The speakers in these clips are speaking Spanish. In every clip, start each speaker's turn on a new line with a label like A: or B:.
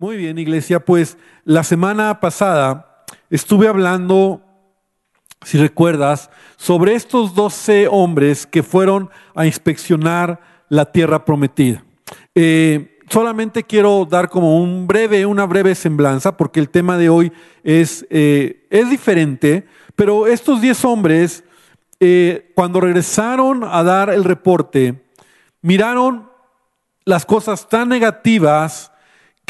A: Muy bien, iglesia, pues la semana pasada estuve hablando, si recuerdas, sobre estos doce hombres que fueron a inspeccionar la tierra prometida. Eh, solamente quiero dar como un breve, una breve semblanza, porque el tema de hoy es, eh, es diferente, pero estos diez hombres, eh, cuando regresaron a dar el reporte, miraron las cosas tan negativas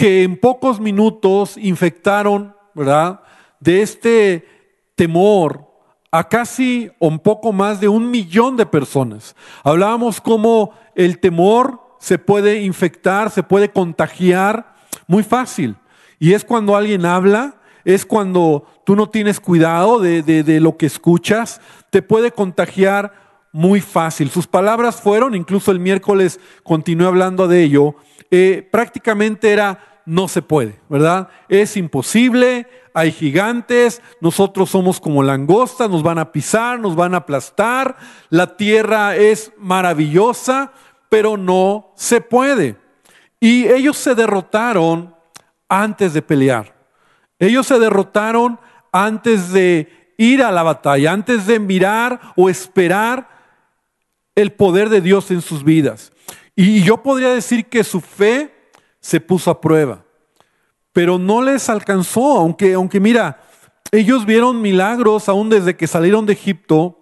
A: que en pocos minutos infectaron, ¿verdad? De este temor a casi un poco más de un millón de personas. Hablábamos cómo el temor se puede infectar, se puede contagiar muy fácil. Y es cuando alguien habla, es cuando tú no tienes cuidado de, de, lo que escuchas, te puede contagiar muy fácil. Sus palabras fueron, incluso el miércoles continué hablando de ello, eh, prácticamente era no se puede, ¿verdad? Es imposible, hay gigantes, nosotros somos como langostas, nos van a pisar, nos van a aplastar, la tierra es maravillosa, pero no se puede. Y ellos se derrotaron antes de pelear. Ellos se derrotaron antes de ir a la batalla, antes de mirar o esperar el poder de Dios en sus vidas. Y yo podría decir que su fe se puso a prueba. Pero no les alcanzó, aunque, aunque mira, ellos vieron milagros aún desde que salieron de Egipto,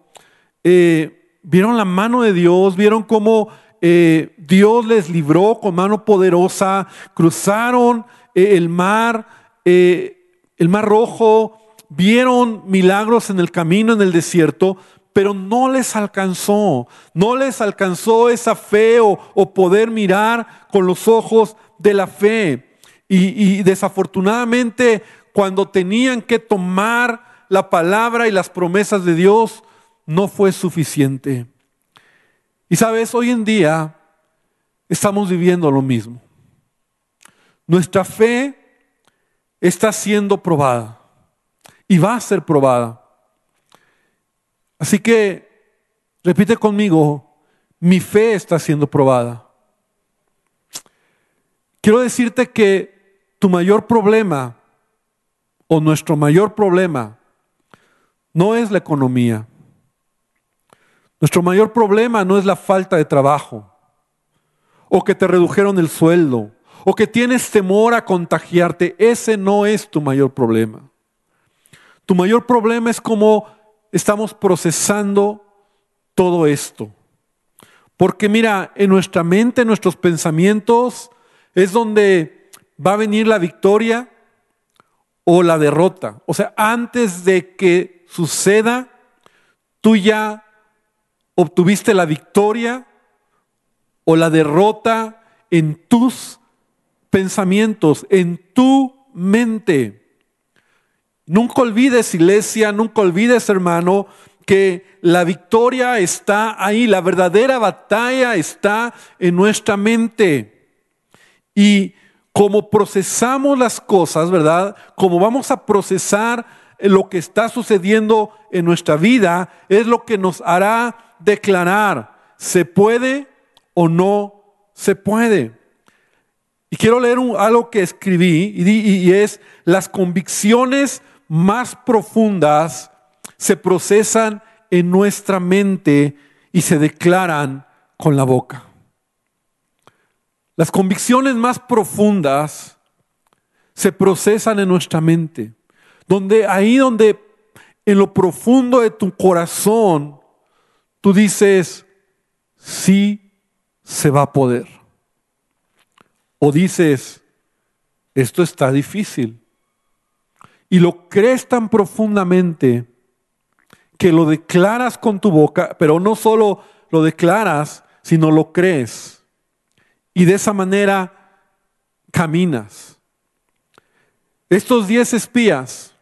A: eh, vieron la mano de Dios, vieron cómo eh, Dios les libró con mano poderosa, cruzaron eh, el mar, el mar rojo, vieron milagros en el camino, en el desierto, pero no les alcanzó, no les alcanzó esa fe o, o poder mirar con los ojos de la fe. Y, desafortunadamente, cuando tenían que tomar la palabra y las promesas de Dios, no fue suficiente. Y sabes, hoy en día estamos viviendo lo mismo. Nuestra fe está siendo probada y va a ser probada. Así que, repite conmigo, mi fe está siendo probada. Quiero decirte que tu mayor problema o nuestro mayor problema no es la economía. Nuestro mayor problema no es la falta de trabajo o que te redujeron el sueldo o que tienes temor a contagiarte. Ese no es tu mayor problema. Tu mayor problema es cómo estamos procesando todo esto. Porque mira, en nuestra mente, en nuestros pensamientos, es donde va a venir la victoria o la derrota. O sea, antes de que suceda, tú ya obtuviste la victoria o la derrota en tus pensamientos, en tu mente. Nunca olvides, iglesia, nunca olvides, hermano, que la victoria está ahí, la verdadera batalla está en nuestra mente. Y como procesamos las cosas, ¿verdad? Como vamos a procesar lo que está sucediendo en nuestra vida, es lo que nos hará declarar, ¿se puede o no se puede? Y quiero leer algo que escribí y es, las convicciones más profundas se procesan en nuestra mente y se declaran con la boca. Las convicciones más profundas se procesan en nuestra mente, donde ahí donde en lo profundo de tu corazón tú dices, sí se va a poder. O dices, esto está difícil. Y lo crees tan profundamente que lo declaras con tu boca, pero no solo lo declaras, sino lo crees. Y de esa manera caminas. Estos diez espías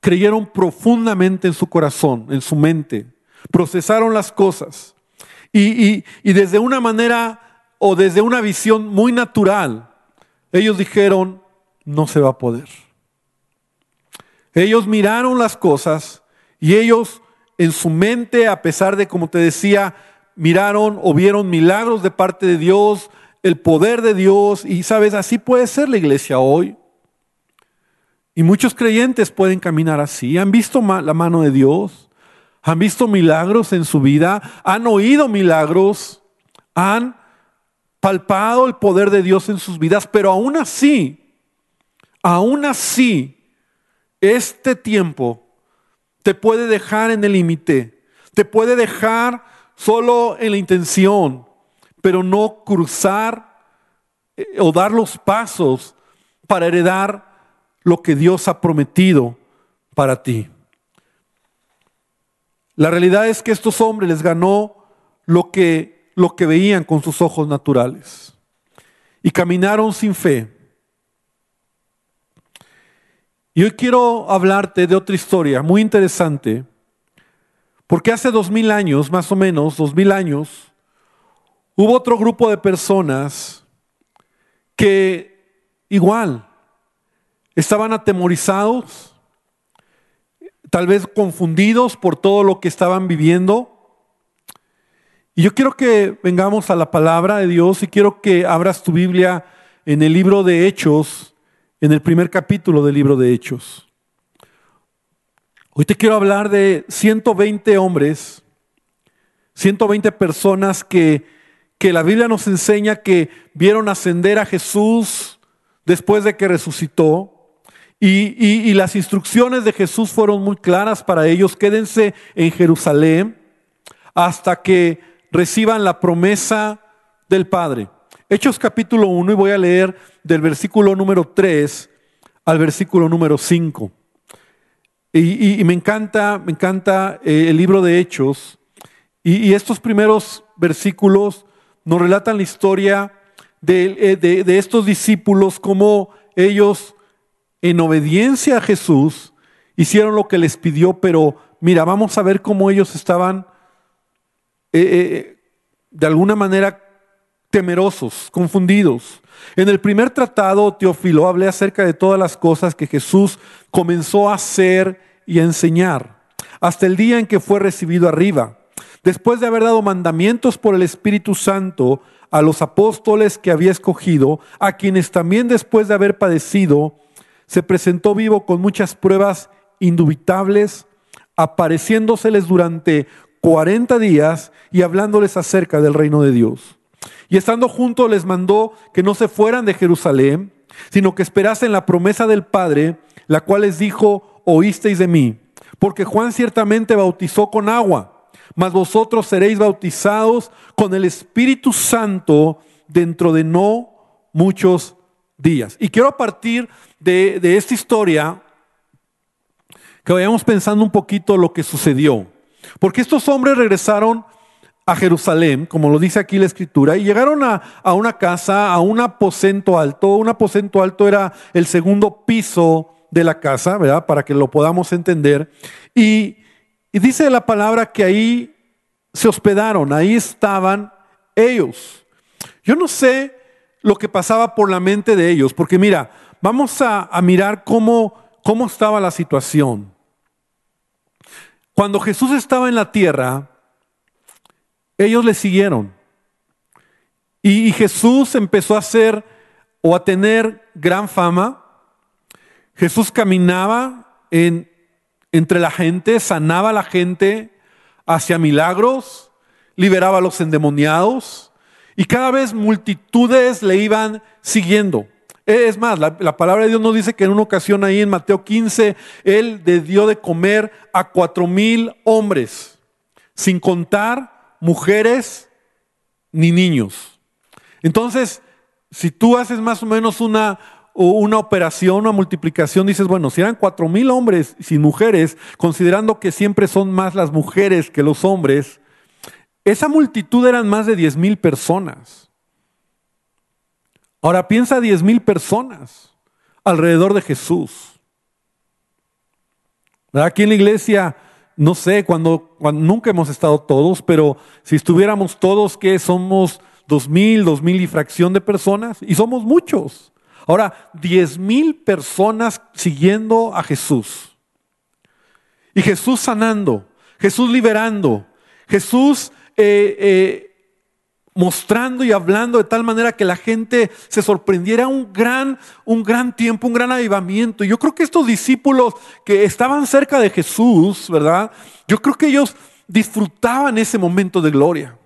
A: creyeron profundamente en su corazón, en su mente, procesaron las cosas y, y, desde una manera o desde una visión muy natural, ellos dijeron, no se va a poder. Ellos miraron las cosas y ellos en su mente, a pesar de, como te decía, miraron o vieron milagros de parte de Dios, el poder de Dios y sabes, así puede ser la iglesia hoy. Y muchos creyentes pueden caminar así. Han visto la mano de Dios, han visto milagros en su vida, han oído milagros, han palpado el poder de Dios en sus vidas, pero aún así, aún así, este tiempo te puede dejar en el límite, te puede dejar solo en la intención, pero no cruzar eh, o dar los pasos para heredar lo que Dios ha prometido para ti. La realidad es que estos hombres les ganó lo que, lo que veían con sus ojos naturales y caminaron sin fe. Y hoy quiero hablarte de otra historia muy interesante, porque hace dos mil años, más o menos, dos mil años, hubo otro grupo de personas que igual estaban atemorizados, tal vez confundidos por todo lo que estaban viviendo. Y yo quiero que vengamos a la palabra de Dios y quiero que abras tu Biblia en el libro de Hechos, en el primer capítulo del libro de Hechos. Hoy te quiero hablar de 120 hombres, 120 personas que, que la Biblia nos enseña que vieron ascender a Jesús después de que resucitó. Y, las instrucciones de Jesús fueron muy claras para ellos. Quédense en Jerusalén hasta que reciban la promesa del Padre. Hechos capítulo 1 y voy a leer del versículo número 3 al versículo número 5. Y, me encanta, me encanta eh, el libro de Hechos. Y, estos primeros versículos nos relatan la historia de, eh, de, estos discípulos, cómo ellos en obediencia a Jesús, hicieron lo que les pidió, pero mira, vamos a ver cómo ellos estaban eh, de alguna manera temerosos, confundidos. En el primer tratado, Teófilo, hablé acerca de todas las cosas que Jesús comenzó a hacer y a enseñar, hasta el día en que fue recibido arriba. Después de haber dado mandamientos por el Espíritu Santo a los apóstoles que había escogido, a quienes también después de haber padecido, se presentó vivo con muchas pruebas indubitables, apareciéndoseles durante 40 días y hablándoles acerca del reino de Dios. Y estando juntos les mandó que no se fueran de Jerusalén, sino que esperasen la promesa del Padre, la cual les dijo, oísteis de mí, porque Juan ciertamente bautizó con agua, mas vosotros seréis bautizados con el Espíritu Santo dentro de no muchos días. Y quiero partir de, esta historia que vayamos pensando un poquito lo que sucedió. Porque estos hombres regresaron a Jerusalén, como lo dice aquí la escritura, y llegaron a, una casa, a un aposento alto. Un aposento alto era el segundo piso de la casa, ¿verdad? Para que lo podamos entender. Y, dice la palabra que ahí se hospedaron, ahí estaban ellos. Yo no sé lo que pasaba por la mente de ellos, porque mira, vamos a, mirar cómo, cómo estaba la situación. Cuando Jesús estaba en la tierra, ellos le siguieron. Y, Jesús empezó a hacer o a tener gran fama. Jesús caminaba en, entre la gente, sanaba a la gente, hacía milagros, liberaba a los endemoniados y cada vez multitudes le iban siguiendo. Es más, la, palabra de Dios nos dice que en una ocasión ahí en Mateo 15, Él le dio de comer a cuatro mil hombres, sin contar mujeres ni niños. Entonces, si tú haces más o menos una, una operación, una multiplicación, dices, bueno, si eran cuatro mil hombres sin mujeres, considerando que siempre son más las mujeres que los hombres, esa multitud eran más de 10 mil personas. Ahora piensa 10 mil personas alrededor de Jesús. Aquí en la iglesia, no sé, cuando, nunca hemos estado todos, pero si estuviéramos todos, que somos dos mil, dos mil y fracción de personas, y somos muchos. Ahora, 10 mil personas siguiendo a Jesús. Y Jesús sanando, Jesús liberando, Jesús eh, eh, mostrando y hablando de tal manera que la gente se sorprendiera un gran, un gran tiempo, un gran avivamiento. Yo creo que estos discípulos que estaban cerca de Jesús, ¿verdad? Yo creo que ellos disfrutaban ese momento de gloria.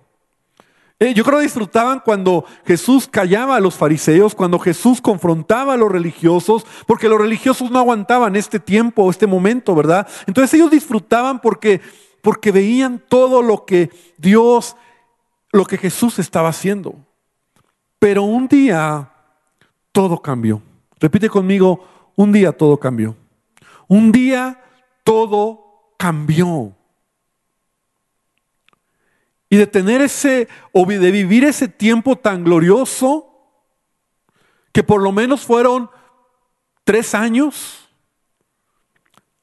A: Eh, yo creo que disfrutaban cuando Jesús callaba a los fariseos, cuando Jesús confrontaba a los religiosos, porque los religiosos no aguantaban este tiempo, este momento, ¿verdad? Entonces ellos disfrutaban porque, porque veían todo lo que Dios lo que Jesús estaba haciendo. Pero un día todo cambió. Repite conmigo, un día todo cambió. Un día todo cambió. Y de tener ese, o de vivir ese tiempo tan glorioso, que por lo menos fueron tres años,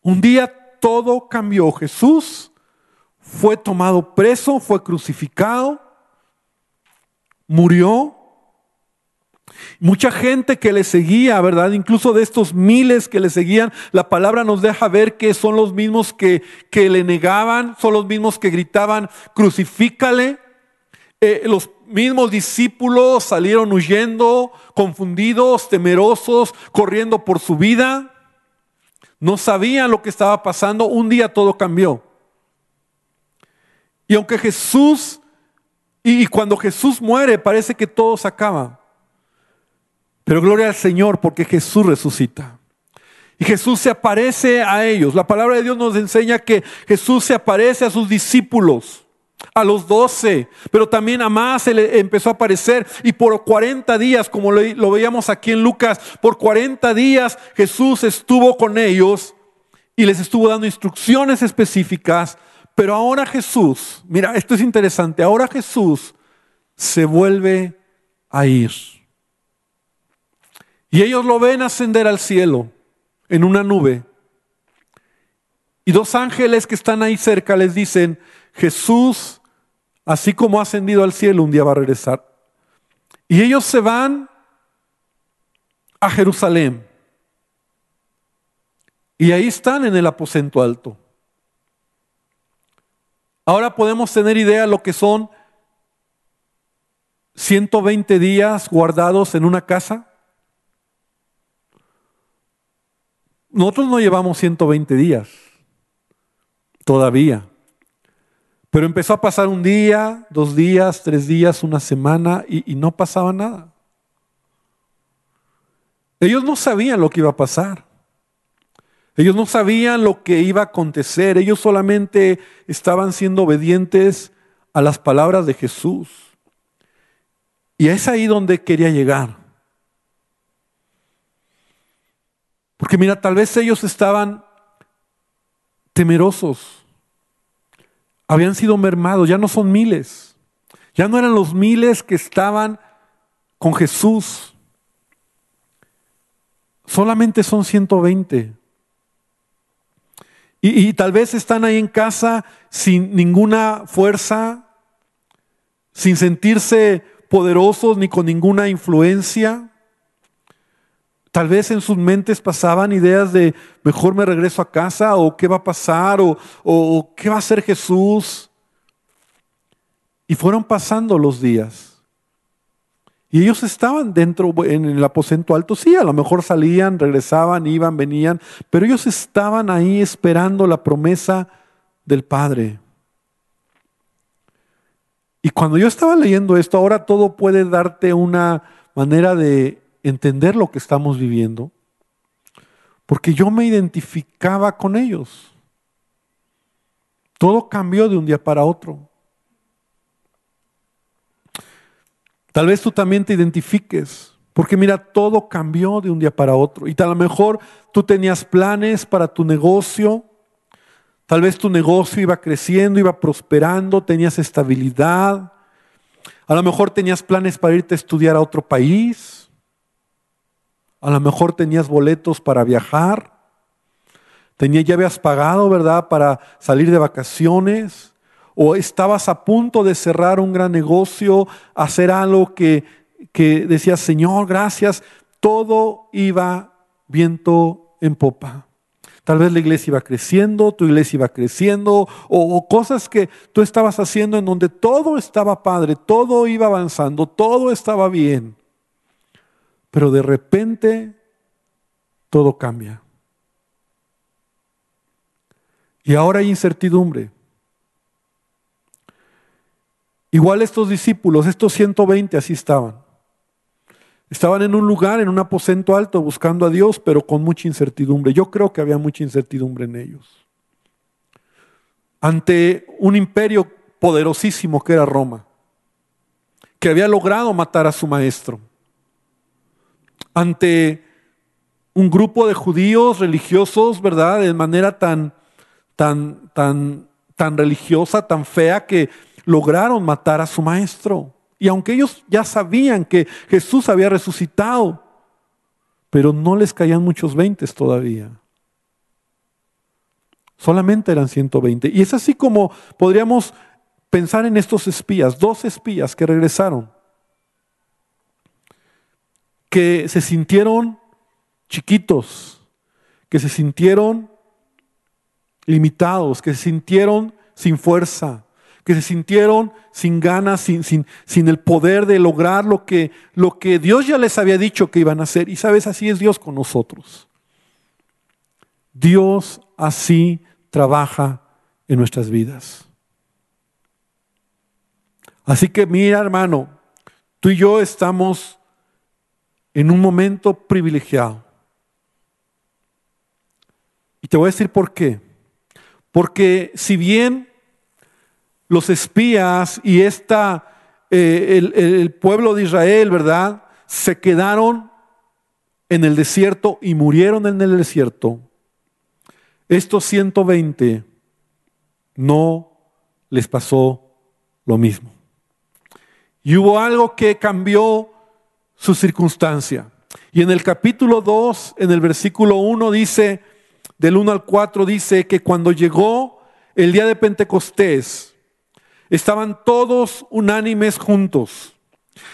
A: un día todo cambió. Jesús fue tomado preso, fue crucificado, murió. Mucha gente que le seguía, ¿verdad? Incluso de estos miles que le seguían, la palabra nos deja ver que son los mismos que, que le negaban, son los mismos que gritaban, crucifícale. Eh, los mismos discípulos salieron huyendo, confundidos, temerosos, corriendo por su vida. No sabían lo que estaba pasando. Un día todo cambió. Y aunque Jesús y cuando Jesús muere parece que todo se acaba. Pero gloria al Señor porque Jesús resucita. Y Jesús se aparece a ellos. La palabra de Dios nos enseña que Jesús se aparece a sus discípulos, a los doce, pero también a más se le empezó a aparecer. Y por 40 días, como lo veíamos aquí en Lucas, por 40 días Jesús estuvo con ellos y les estuvo dando instrucciones específicas pero ahora Jesús, mira, esto es interesante, ahora Jesús se vuelve a ir. Y ellos lo ven ascender al cielo en una nube. Y dos ángeles que están ahí cerca les dicen, Jesús, así como ha ascendido al cielo, un día va a regresar. Y ellos se van a Jerusalén. Y ahí están en el aposento alto. Ahora podemos tener idea de lo que son 120 días guardados en una casa. Nosotros no llevamos 120 días todavía. Pero empezó a pasar un día, dos días, tres días, una semana y, y, no pasaba nada. Ellos no sabían lo que iba a pasar. Ellos no sabían lo que iba a acontecer, ellos solamente estaban siendo obedientes a las palabras de Jesús. Y es ahí donde quería llegar. Porque mira, tal vez ellos estaban temerosos, habían sido mermados, ya no son miles, ya no eran los miles que estaban con Jesús, solamente son 120. Y, tal vez están ahí en casa sin ninguna fuerza, sin sentirse poderosos ni con ninguna influencia. Tal vez en sus mentes pasaban ideas de mejor me regreso a casa o qué va a pasar o, o qué va a hacer Jesús. Y fueron pasando los días. Y ellos estaban dentro, en el aposento alto, sí, a lo mejor salían, regresaban, iban, venían, pero ellos estaban ahí esperando la promesa del Padre. Y cuando yo estaba leyendo esto, ahora todo puede darte una manera de entender lo que estamos viviendo, porque yo me identificaba con ellos. Todo cambió de un día para otro. Tal vez tú también te identifiques, porque mira, todo cambió de un día para otro. Y tal a lo mejor tú tenías planes para tu negocio, tal vez tu negocio iba creciendo, iba prosperando, tenías estabilidad. A lo mejor tenías planes para irte a estudiar a otro país. A lo mejor tenías boletos para viajar. Tenía, ya habías pagado, ¿verdad?, para salir de vacaciones o estabas a punto de cerrar un gran negocio, hacer algo que, que decías, Señor, gracias, todo iba viento en popa. Tal vez la iglesia iba creciendo, tu iglesia iba creciendo, o, o, cosas que tú estabas haciendo en donde todo estaba padre, todo iba avanzando, todo estaba bien. Pero de repente todo cambia. Y ahora hay incertidumbre. Igual estos discípulos, estos 120 así estaban. Estaban en un lugar, en un aposento alto, buscando a Dios, pero con mucha incertidumbre. Yo creo que había mucha incertidumbre en ellos. Ante un imperio poderosísimo que era Roma, que había logrado matar a su maestro. Ante un grupo de judíos religiosos, ¿verdad? De manera tan, tan, tan, tan religiosa, tan fea, que lograron matar a su maestro. Y aunque ellos ya sabían que Jesús había resucitado, pero no les caían muchos veintes todavía. Solamente eran 120. Y es así como podríamos pensar en estos espías, dos espías que regresaron, que se sintieron chiquitos, que se sintieron limitados, que se sintieron sin fuerza, que se sintieron sin ganas, sin, sin, sin, el poder de lograr lo que, lo que Dios ya les había dicho que iban a hacer. Y sabes, así es Dios con nosotros. Dios así trabaja en nuestras vidas. Así que mira, hermano, tú y yo estamos en un momento privilegiado. Y te voy a decir por qué. Porque si bien los espías y esta, eh, el, el pueblo de Israel, ¿verdad? Se quedaron en el desierto y murieron en el desierto. Estos 120 no les pasó lo mismo. Y hubo algo que cambió su circunstancia. Y en el capítulo 2, en el versículo 1 dice, del 1 al 4 dice que cuando llegó el día de Pentecostés, estaban todos unánimes juntos.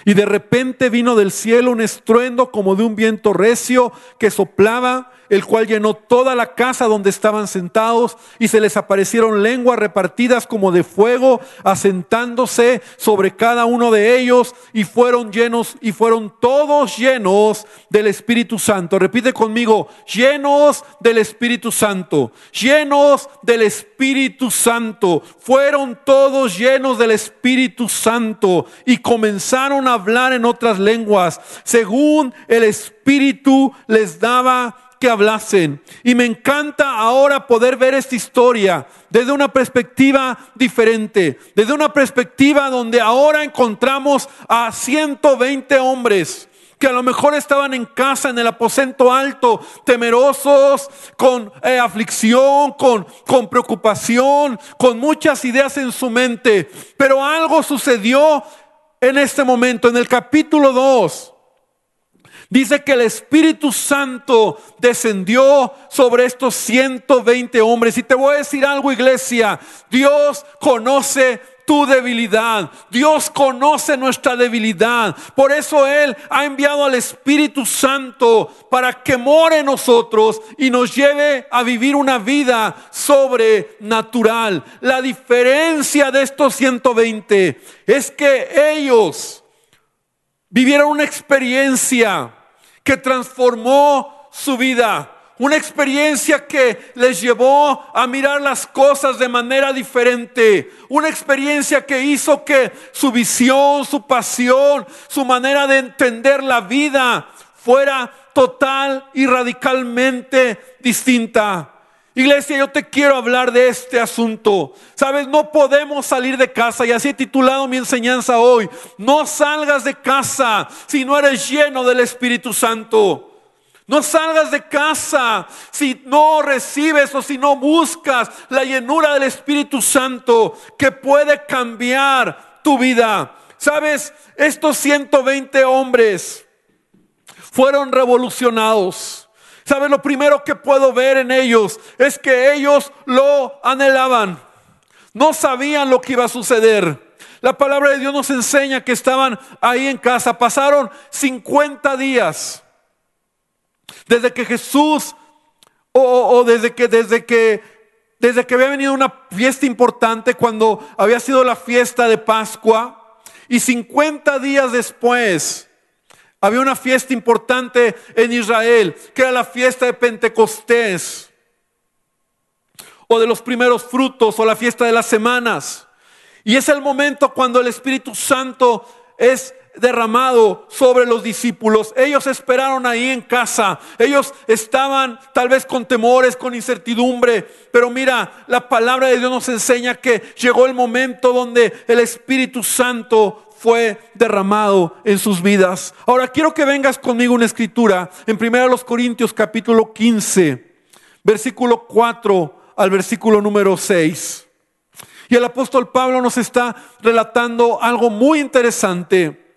A: Y de repente vino del cielo un estruendo como de un viento recio que soplaba el cual llenó toda la casa donde estaban sentados y se les aparecieron lenguas repartidas como de fuego, asentándose sobre cada uno de ellos y fueron llenos y fueron todos llenos del Espíritu Santo. Repite conmigo, llenos del Espíritu Santo, llenos del Espíritu Santo. Fueron todos llenos del Espíritu Santo y comenzaron a hablar en otras lenguas según el Espíritu les daba que hablasen. Y me encanta ahora poder ver esta historia desde una perspectiva diferente, desde una perspectiva donde ahora encontramos a 120 hombres que a lo mejor estaban en casa, en el aposento alto, temerosos, con eh, aflicción, con, con preocupación, con muchas ideas en su mente. Pero algo sucedió en este momento, en el capítulo 2. Dice que el Espíritu Santo descendió sobre estos 120 hombres. Y te voy a decir algo, iglesia. Dios conoce tu debilidad. Dios conoce nuestra debilidad. Por eso Él ha enviado al Espíritu Santo para que more en nosotros y nos lleve a vivir una vida sobrenatural. La diferencia de estos 120 es que ellos vivieron una experiencia que transformó su vida. Una experiencia que les llevó a mirar las cosas de manera diferente. Una experiencia que hizo que su visión, su pasión, su manera de entender la vida fuera total y radicalmente distinta. Iglesia, yo te quiero hablar de este asunto. Sabes, no podemos salir de casa y así he titulado mi enseñanza hoy. No salgas de casa si no eres lleno del Espíritu Santo. No salgas de casa si no recibes o si no buscas la llenura del Espíritu Santo que puede cambiar tu vida. Sabes, estos 120 hombres fueron revolucionados. ¿Sabes? Lo primero que puedo ver en ellos es que ellos lo anhelaban. No sabían lo que iba a suceder. La palabra de Dios nos enseña que estaban ahí en casa. Pasaron 50 días desde que Jesús O, desde que, desde que, desde que había venido una fiesta importante cuando había sido la fiesta de Pascua y 50 días después había una fiesta importante en Israel, que era la fiesta de Pentecostés, o de los primeros frutos, o la fiesta de las semanas. Y es el momento cuando el Espíritu Santo es derramado sobre los discípulos. Ellos esperaron ahí en casa. Ellos estaban tal vez con temores, con incertidumbre. Pero mira, la palabra de Dios nos enseña que llegó el momento donde el Espíritu Santo fue derramado en sus vidas. Ahora quiero que vengas conmigo una escritura en 1 Corintios capítulo 15, versículo 4 al versículo número 6. Y el apóstol Pablo nos está relatando algo muy interesante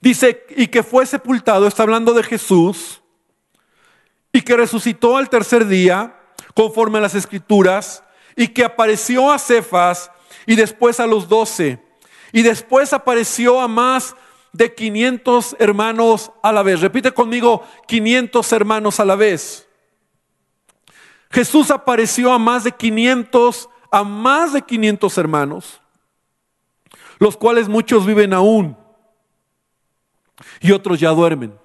A: Dice, y que fue sepultado, está hablando de Jesús, y que resucitó al tercer día, conforme a las escrituras, y que apareció a Cefas y después a los doce, y después apareció a más de 500 hermanos a la vez. Repite conmigo, 500 hermanos a la vez. Jesús apareció a más de 500, a más de 500 hermanos, los cuales muchos viven aún y otros ya duermen.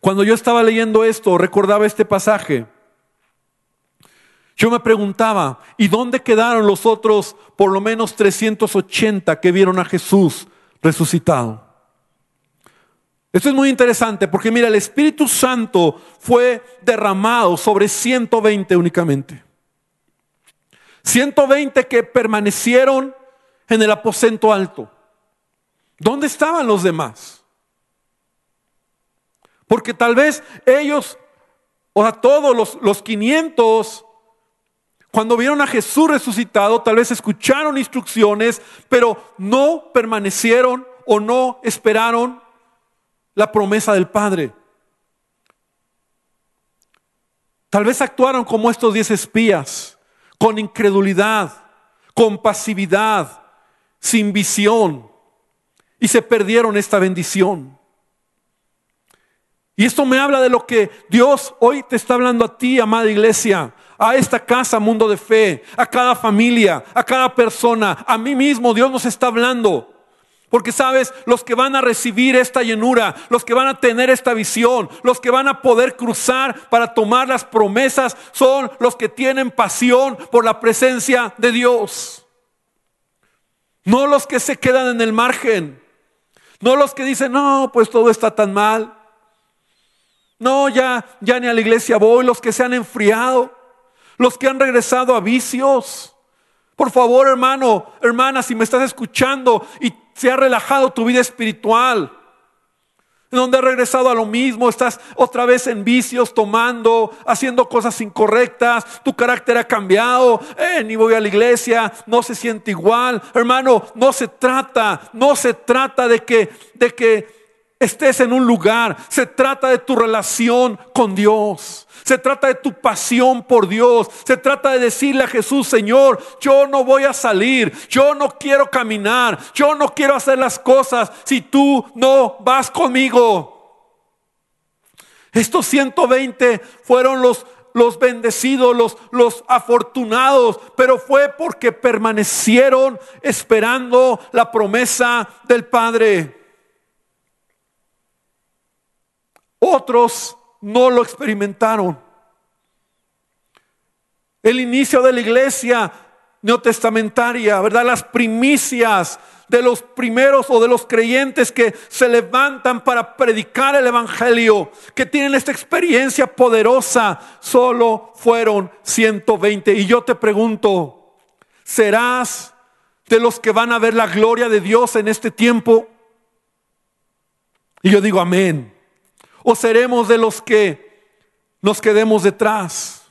A: Cuando yo estaba leyendo esto, recordaba este pasaje. Yo me preguntaba, ¿y dónde quedaron los otros por lo menos 380 que vieron a Jesús resucitado? Esto es muy interesante porque mira, el Espíritu Santo fue derramado sobre 120 únicamente. 120 que permanecieron en el aposento alto. ¿Dónde estaban los demás? Porque tal vez ellos, o sea, todos los, los 500, cuando vieron a Jesús resucitado, tal vez escucharon instrucciones, pero no permanecieron o no esperaron la promesa del Padre. Tal vez actuaron como estos diez espías, con incredulidad, con pasividad, sin visión y se perdieron esta bendición. Y esto me habla de lo que Dios hoy te está hablando a ti, amada iglesia, a esta casa, mundo de fe, a cada familia, a cada persona, a mí mismo, Dios nos está hablando. Porque sabes, los que van a recibir esta llenura, los que van a tener esta visión, los que van a poder cruzar para tomar las promesas, son los que tienen pasión por la presencia de Dios. No los que se quedan en el margen. No los que dicen, no, pues todo está tan mal. No, ya, ya ni a la iglesia voy, los que se han enfriado, los que han regresado a vicios. Por favor, hermano, hermana, si me estás escuchando y se ha relajado tu vida espiritual, donde has regresado a lo mismo, estás otra vez en vicios, tomando, haciendo cosas incorrectas, tu carácter ha cambiado, eh, ni voy a la iglesia, no se siente igual. Hermano, no se trata, no se trata de que, de que estés en un lugar, se trata de tu relación con Dios. Se trata de tu pasión por Dios. Se trata de decirle a Jesús, Señor, yo no voy a salir, yo no quiero caminar, yo no quiero hacer las cosas si tú no vas conmigo. Estos 120 fueron los, los bendecidos, los, los afortunados, pero fue porque permanecieron esperando la promesa del Padre. Otros no lo experimentaron. El inicio de la iglesia neotestamentaria, ¿verdad? Las primicias de los primeros o de los creyentes que se levantan para predicar el Evangelio, que tienen esta experiencia poderosa, solo fueron 120. Y yo te pregunto, ¿serás de los que van a ver la gloria de Dios en este tiempo? Y yo digo, amén. ¿O seremos de los que nos quedemos detrás?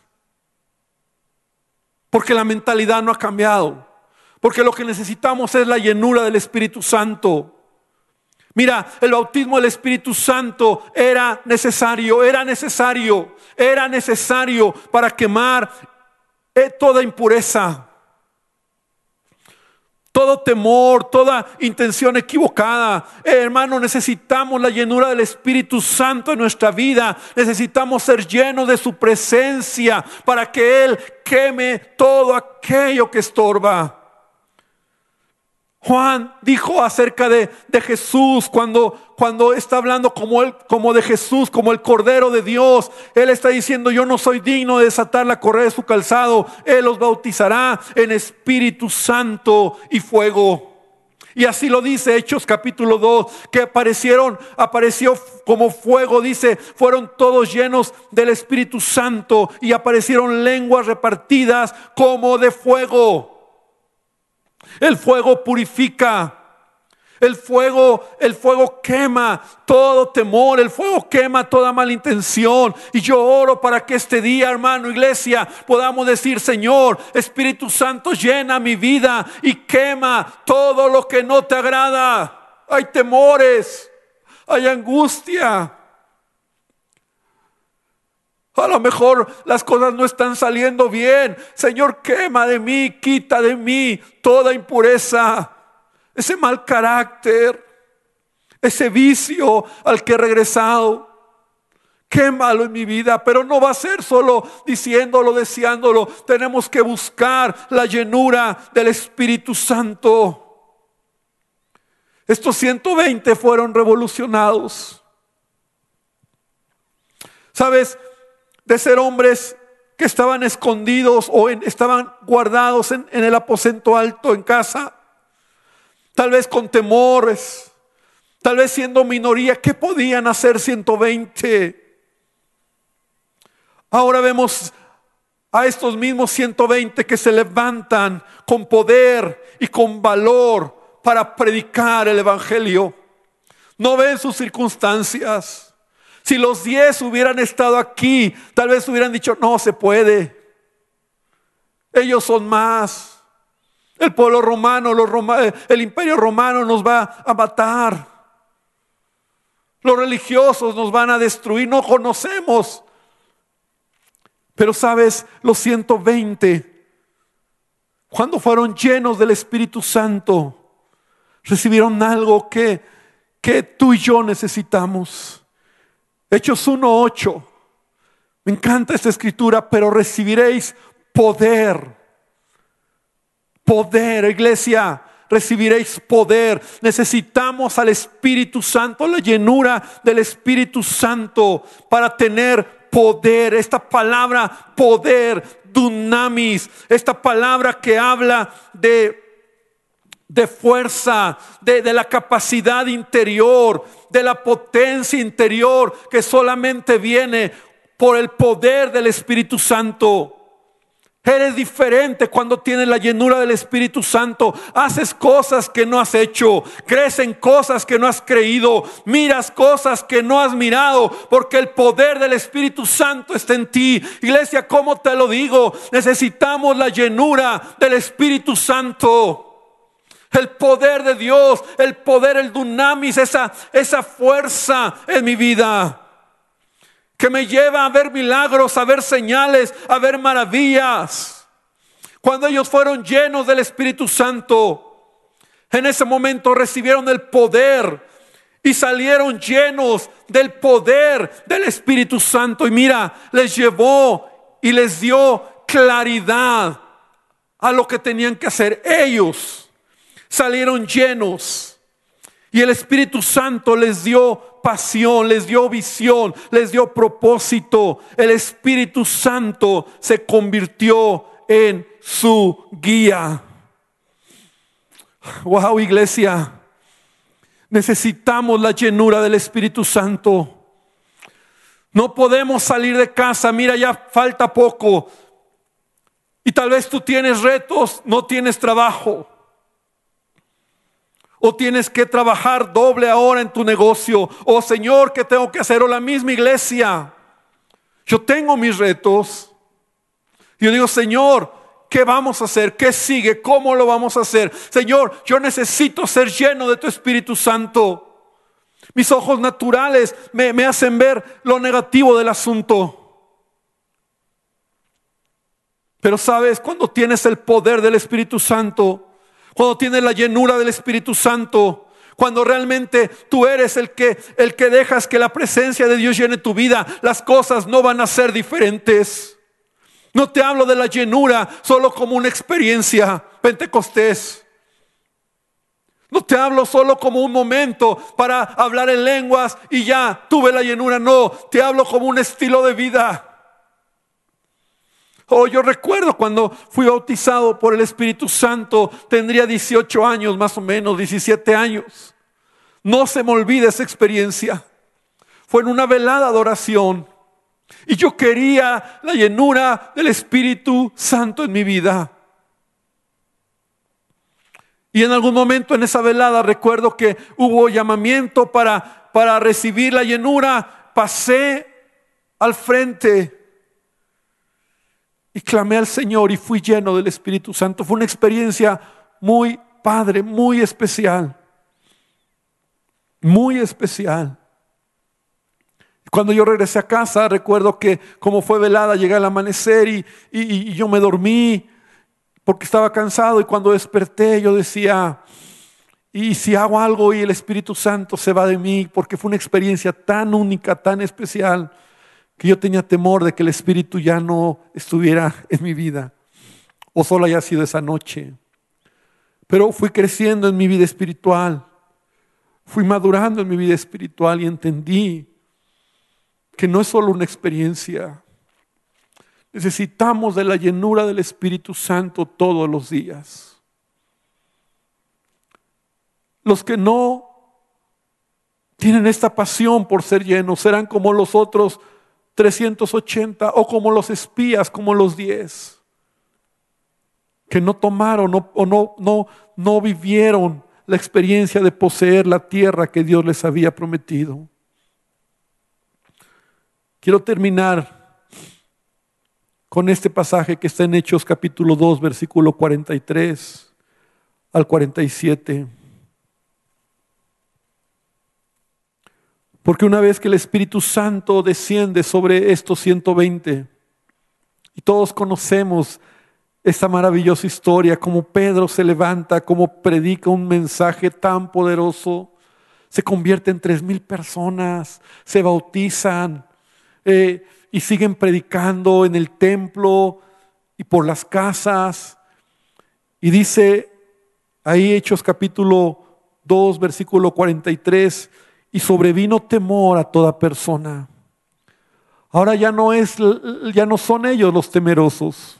A: Porque la mentalidad no ha cambiado. Porque lo que necesitamos es la llenura del Espíritu Santo. Mira, el bautismo del Espíritu Santo era necesario, era necesario, era necesario para quemar eh, toda impureza. Todo temor, toda intención equivocada. Eh, hermano, necesitamos la llenura del Espíritu Santo en nuestra vida. Necesitamos ser llenos de su presencia para que Él queme todo aquello que estorba. Juan dijo acerca de, Jesús cuando, cuando está hablando como, él, como de Jesús, como el Cordero de Dios. Él está diciendo, yo no soy digno de desatar la correa de su calzado. Él los bautizará en Espíritu Santo y fuego. Y así lo dice Hechos capítulo 2, que aparecieron, apareció como fuego, dice, fueron todos llenos del Espíritu Santo y aparecieron lenguas repartidas como de fuego. El fuego purifica. El fuego, el fuego quema todo temor, el fuego quema toda malintención. Y yo oro para que este día, hermano, iglesia, podamos decir, Señor, Espíritu Santo, llena mi vida y quema todo lo que no te agrada. Hay temores, hay angustia. A lo mejor las cosas no están saliendo bien. Señor, quema de mí, quita de mí toda impureza, ese mal carácter, ese vicio al que he regresado. Quémalo en mi vida, pero no va a ser solo diciéndolo, deseándolo. Tenemos que buscar la llenura del Espíritu Santo. Estos 120 fueron revolucionados. ¿Sabes? De ser hombres que estaban escondidos o estaban guardados en, en el aposento alto en casa, tal vez con temores, tal vez siendo minoría, ¿qué podían hacer 120? Ahora vemos a estos mismos 120 que se levantan con poder y con valor para predicar el Evangelio. No ven sus circunstancias. Si los diez hubieran estado aquí, tal vez hubieran dicho, no se puede. Ellos son más. El pueblo romano, los el imperio romano nos va a matar. Los religiosos nos van a destruir. No conocemos. Pero sabes, los 120, cuando fueron llenos del Espíritu Santo, recibieron algo que, que tú y yo necesitamos. Hechos 1.8. Me encanta esta escritura, pero recibiréis poder. Poder, iglesia, recibiréis poder. Necesitamos al Espíritu Santo, la llenura del Espíritu Santo para tener poder. Esta palabra poder, dunamis, esta palabra que habla de de fuerza, de, la capacidad interior, de la potencia interior que solamente viene por el poder del Espíritu Santo. Eres diferente cuando tienes la llenura del Espíritu Santo. Haces cosas que no has hecho. Crees en cosas que no has creído. Miras cosas que no has mirado. Porque el poder del Espíritu Santo está en ti. Iglesia, ¿cómo te lo digo? Necesitamos la llenura del Espíritu Santo el poder de Dios, el poder, el dunamis, esa, esa fuerza en mi vida que me lleva a ver milagros, a ver señales, a ver maravillas. Cuando ellos fueron llenos del Espíritu Santo, en ese momento recibieron el poder y salieron llenos del poder del Espíritu Santo. Y mira, les llevó y les dio claridad a lo que tenían que hacer ellos salieron llenos. Y el Espíritu Santo les dio pasión, les dio visión, les dio propósito. El Espíritu Santo se convirtió en su guía. Wow, iglesia. Necesitamos la llenura del Espíritu Santo. No podemos salir de casa, mira, ya falta poco. Y tal vez tú tienes retos, no tienes trabajo o tienes que trabajar doble ahora en tu negocio, o Señor, ¿qué tengo que hacer? O la misma iglesia. Yo tengo mis retos. Yo digo, Señor, ¿qué vamos a hacer? ¿Qué sigue? ¿Cómo lo vamos a hacer? Señor, yo necesito ser lleno de tu Espíritu Santo. Mis ojos naturales me, hacen ver lo negativo del asunto. Pero sabes, cuando tienes el poder del Espíritu Santo, Cuando tienes la llenura del Espíritu Santo, cuando realmente tú eres el que el que dejas que la presencia de Dios llene tu vida, las cosas no van a ser diferentes. No te hablo de la llenura solo como una experiencia pentecostés. No te hablo solo como un momento para hablar en lenguas y ya tuve la llenura. No, te hablo como un estilo de vida. Oh, yo recuerdo cuando fui bautizado por el Espíritu Santo, tendría 18 años más o menos, 17 años. No se me olvida esa experiencia. Fue en una velada de oración y yo quería la llenura del Espíritu Santo en mi vida. Y en algún momento en esa velada recuerdo que hubo llamamiento para, para recibir la llenura. Pasé al frente y clamé al Señor y fui lleno del Espíritu Santo. Fue una experiencia muy padre, muy especial. Muy especial. Cuando yo regresé a casa, recuerdo que como fue velada, llegué al amanecer y, y, yo me dormí porque estaba cansado y cuando desperté yo decía, y si hago algo y el Espíritu Santo se va de mí, porque fue una experiencia tan única, tan especial, que yo tenía temor de que el Espíritu ya no estuviera en mi vida, o solo haya sido esa noche. Pero fui creciendo en mi vida espiritual, fui madurando en mi vida espiritual y entendí que no es solo una experiencia. Necesitamos de la llenura del Espíritu Santo todos los días. Los que no tienen esta pasión por ser llenos serán como los otros 380 o como los espías, como los 10, que no tomaron o no, no, no vivieron la experiencia de poseer la tierra que Dios les había prometido. Quiero terminar con este pasaje que está en Hechos capítulo 2, versículo 43 al 47. Porque una vez que el Espíritu Santo desciende sobre estos 120, y todos conocemos esta maravillosa historia, como Pedro se levanta, como predica un mensaje tan poderoso, se convierte en tres mil personas, se bautizan, eh, y siguen predicando en el templo y por las casas. Y dice ahí Hechos capítulo 2, versículo 43, y sobrevino temor a toda persona. Ahora ya no es ya no son ellos los temerosos.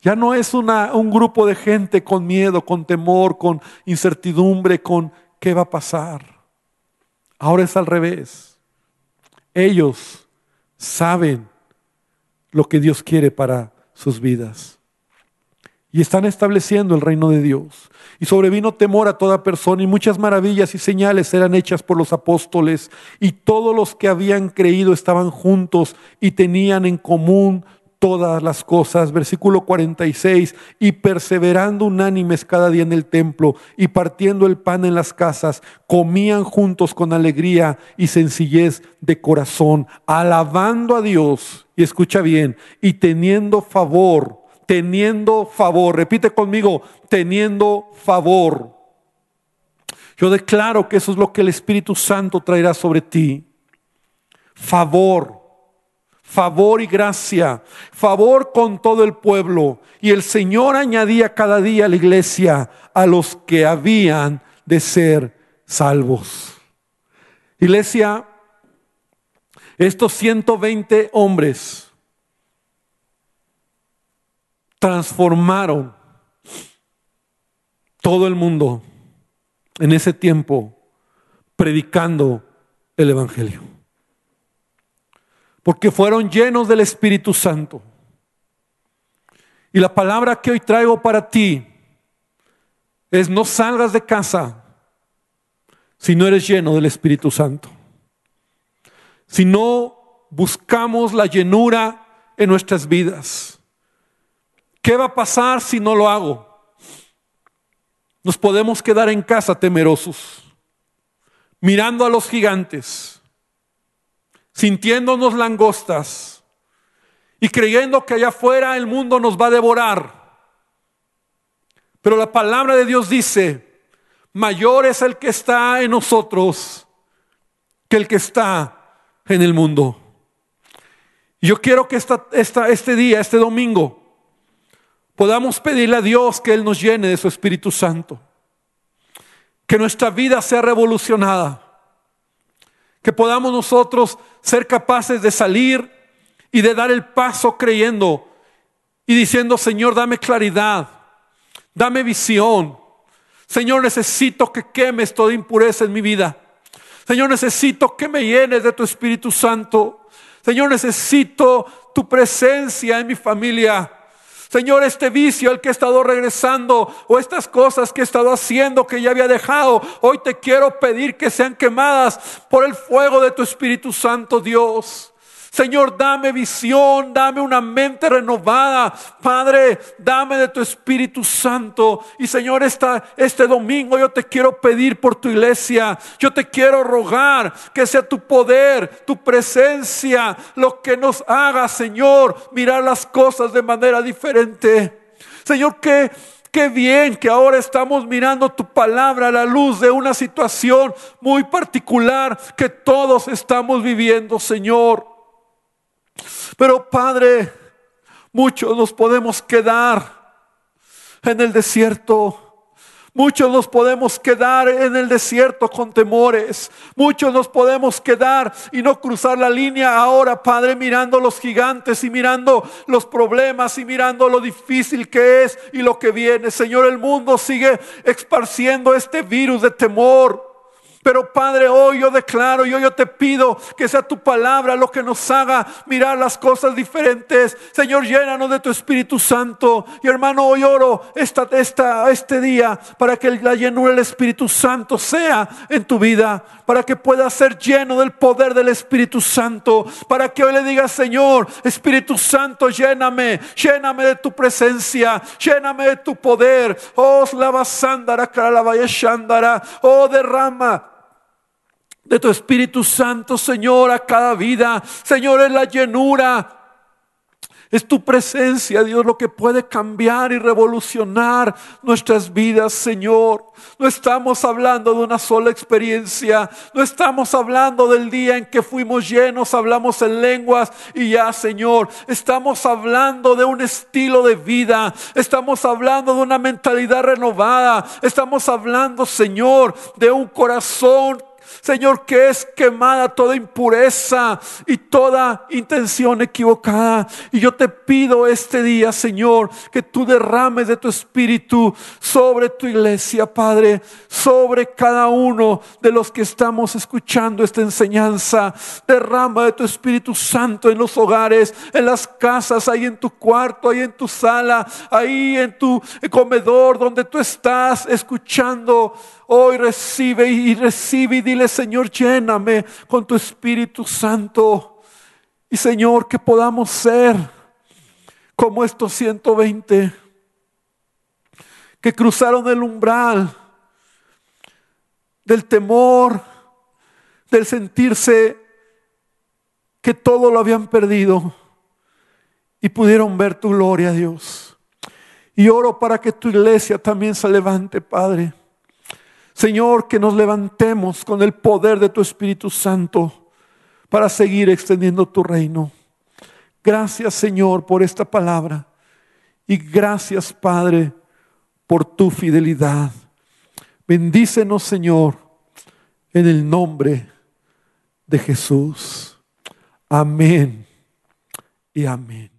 A: Ya no es un grupo de gente con miedo, con temor, con incertidumbre, con qué va a pasar. Ahora es al revés. Ellos saben lo que Dios quiere para sus vidas. Y están estableciendo el reino de Dios. Y sobrevino temor a toda persona y muchas maravillas y señales eran hechas por los apóstoles. Y todos los que habían creído estaban juntos y tenían en común todas las cosas. Versículo 46, y perseverando unánimes cada día en el templo y partiendo el pan en las casas, comían juntos con alegría y sencillez de corazón, alabando a Dios, y escucha bien, y teniendo favor, teniendo favor, repite conmigo, teniendo favor. Yo declaro que eso es lo que el Espíritu Santo traerá sobre ti. Favor favor y gracia, favor con todo el pueblo. Y el Señor añadía cada día a la iglesia a los que habían de ser salvos. Iglesia, estos 120 hombres transformaron todo el mundo en ese tiempo predicando el Evangelio porque fueron llenos del Espíritu Santo. Y la palabra que hoy traigo para ti es no salgas de casa si no eres lleno del Espíritu Santo. Si no buscamos la llenura en nuestras vidas. ¿Qué va a pasar si no lo hago? Nos podemos quedar en casa temerosos, mirando a los gigantes sintiéndonos langostas y creyendo que allá afuera el mundo nos va a devorar. Pero la palabra de Dios dice, mayor es el que está en nosotros que el que está en el mundo. Yo quiero que esta, este día, este domingo, podamos pedirle a Dios que Él nos llene de su Espíritu Santo. Que nuestra vida sea revolucionada. Que podamos nosotros ser capaces de salir y de dar el paso creyendo y diciendo, Señor, dame claridad, dame visión. Señor, necesito que quemes toda impureza en mi vida. Señor, necesito que me llenes de tu Espíritu Santo. Señor, necesito tu presencia en mi familia. Señor, este vicio al que he estado regresando o estas cosas que he estado haciendo que ya había dejado, hoy te quiero pedir que sean quemadas por el fuego de tu Espíritu Santo, Dios. Señor, dame visión, dame una mente renovada. Padre, dame de tu Espíritu Santo. Y Señor, esta, este domingo yo te quiero pedir por tu iglesia. Yo te quiero rogar que sea tu poder, tu presencia, lo que nos haga, Señor, mirar las cosas de manera diferente. Señor, que Qué bien que ahora estamos mirando tu palabra a la luz de una situación muy particular que todos estamos viviendo, Señor. Pero Padre, muchos nos podemos quedar en el desierto. Muchos nos podemos quedar en el desierto con temores. Muchos nos podemos quedar y no cruzar la línea ahora, Padre, mirando los gigantes y mirando los problemas y mirando lo difícil que es y lo que viene. Señor, el mundo sigue esparciendo este virus de temor. Pero Padre, hoy yo declaro, y hoy yo te pido que sea tu palabra lo que nos haga mirar las cosas diferentes. Señor, llénanos de tu Espíritu Santo. Y hermano, hoy oro esta, esta, este día para que la llenura del Espíritu Santo sea en tu vida. Para que puedas ser lleno del poder del Espíritu Santo. Para que hoy le digas, Señor, Espíritu Santo, lléname, lléname de tu presencia, lléname de tu poder. Oh, la. Oh, derrama de tu Espíritu Santo, Señor, a cada vida. Señor, es la llenura. Es tu presencia, Dios, lo que puede cambiar y revolucionar nuestras vidas, Señor. No estamos hablando de una sola experiencia. No estamos hablando del día en que fuimos llenos, hablamos en lenguas y ya, Señor. Estamos hablando de un estilo de vida. Estamos hablando de una mentalidad renovada. Estamos hablando, Señor, de un corazón Señor, que es quemada toda impureza y toda intención equivocada. Y yo te pido este día, Señor, que tú derrames de tu espíritu sobre tu iglesia, Padre, sobre cada uno de los que estamos escuchando esta enseñanza. Derrama de tu Espíritu Santo en los hogares, en las casas, ahí en tu cuarto, ahí en tu sala, ahí en tu comedor donde tú estás escuchando Hoy recibe y recibe y dile, Señor, lléname con tu Espíritu Santo. Y Señor, que podamos ser como estos 120 que cruzaron el umbral del temor, del sentirse que todo lo habían perdido y pudieron ver tu gloria, Dios. Y oro para que tu iglesia también se levante, Padre Señor, que nos levantemos con el poder de tu Espíritu Santo para seguir extendiendo tu reino. Gracias, Señor, por esta palabra. Y gracias, Padre, por tu fidelidad. Bendícenos, Señor, en el nombre de Jesús. Amén y amén.